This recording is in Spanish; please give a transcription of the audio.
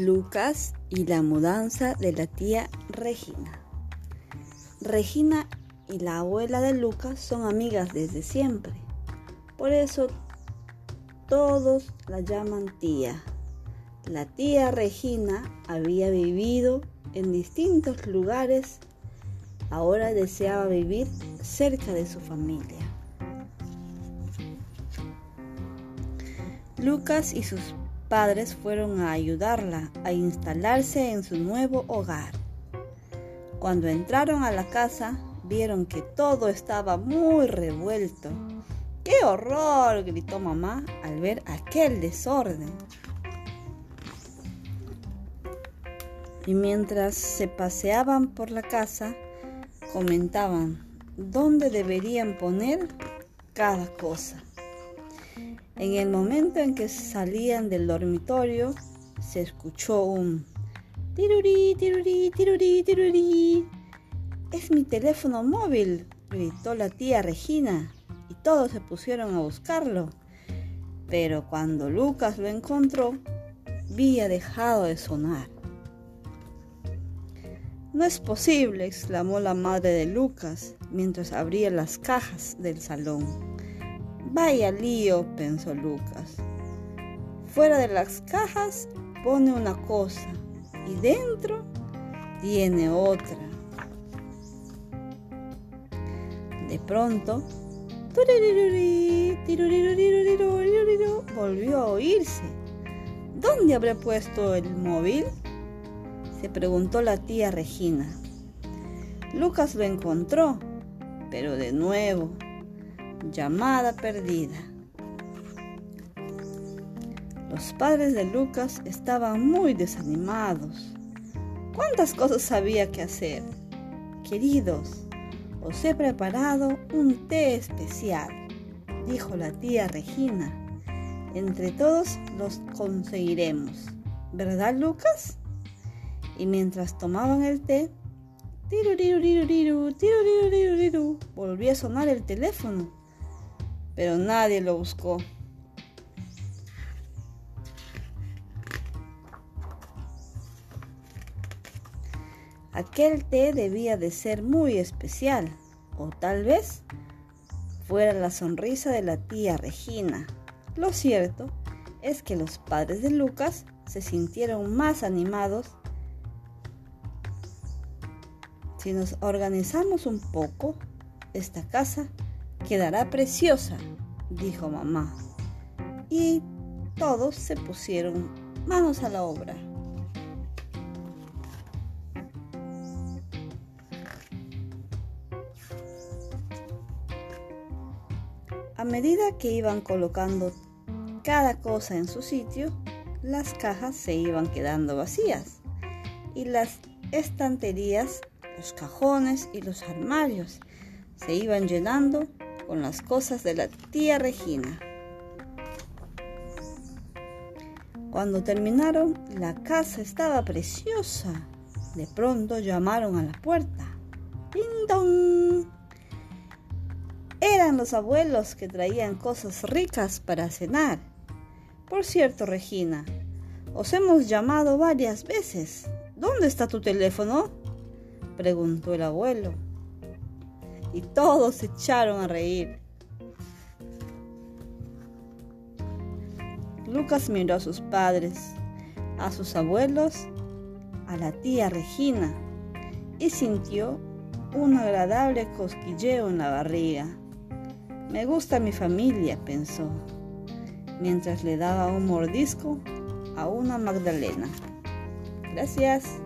Lucas y la mudanza de la tía Regina. Regina y la abuela de Lucas son amigas desde siempre. Por eso todos la llaman tía. La tía Regina había vivido en distintos lugares. Ahora deseaba vivir cerca de su familia. Lucas y sus padres fueron a ayudarla a instalarse en su nuevo hogar. Cuando entraron a la casa, vieron que todo estaba muy revuelto. ¡Qué horror! gritó mamá al ver aquel desorden. Y mientras se paseaban por la casa, comentaban dónde deberían poner cada cosa. En el momento en que salían del dormitorio, se escuchó un tirurí, tirurí, tirurí, tirurí. Es mi teléfono móvil, gritó la tía Regina, y todos se pusieron a buscarlo. Pero cuando Lucas lo encontró, había dejado de sonar. No es posible, exclamó la madre de Lucas mientras abría las cajas del salón. Vaya lío, pensó Lucas. Fuera de las cajas pone una cosa y dentro tiene otra. De pronto, volvió a oírse. ¿Dónde habré puesto el móvil? Se preguntó la tía Regina. Lucas lo encontró, pero de nuevo llamada perdida. Los padres de Lucas estaban muy desanimados. ¿Cuántas cosas había que hacer? Queridos, os he preparado un té especial, dijo la tía Regina. Entre todos los conseguiremos, ¿verdad Lucas? Y mientras tomaban el té, volvió a sonar el teléfono pero nadie lo buscó. Aquel té debía de ser muy especial, o tal vez fuera la sonrisa de la tía Regina. Lo cierto es que los padres de Lucas se sintieron más animados. Si nos organizamos un poco, esta casa quedará preciosa, dijo mamá. Y todos se pusieron manos a la obra. A medida que iban colocando cada cosa en su sitio, las cajas se iban quedando vacías y las estanterías, los cajones y los armarios se iban llenando con las cosas de la tía Regina. Cuando terminaron, la casa estaba preciosa. De pronto llamaron a la puerta. ¡Ding Eran los abuelos que traían cosas ricas para cenar. Por cierto, Regina, os hemos llamado varias veces. ¿Dónde está tu teléfono? preguntó el abuelo y todos se echaron a reír. Lucas miró a sus padres, a sus abuelos, a la tía Regina y sintió un agradable cosquilleo en la barriga. Me gusta mi familia, pensó, mientras le daba un mordisco a una Magdalena. Gracias.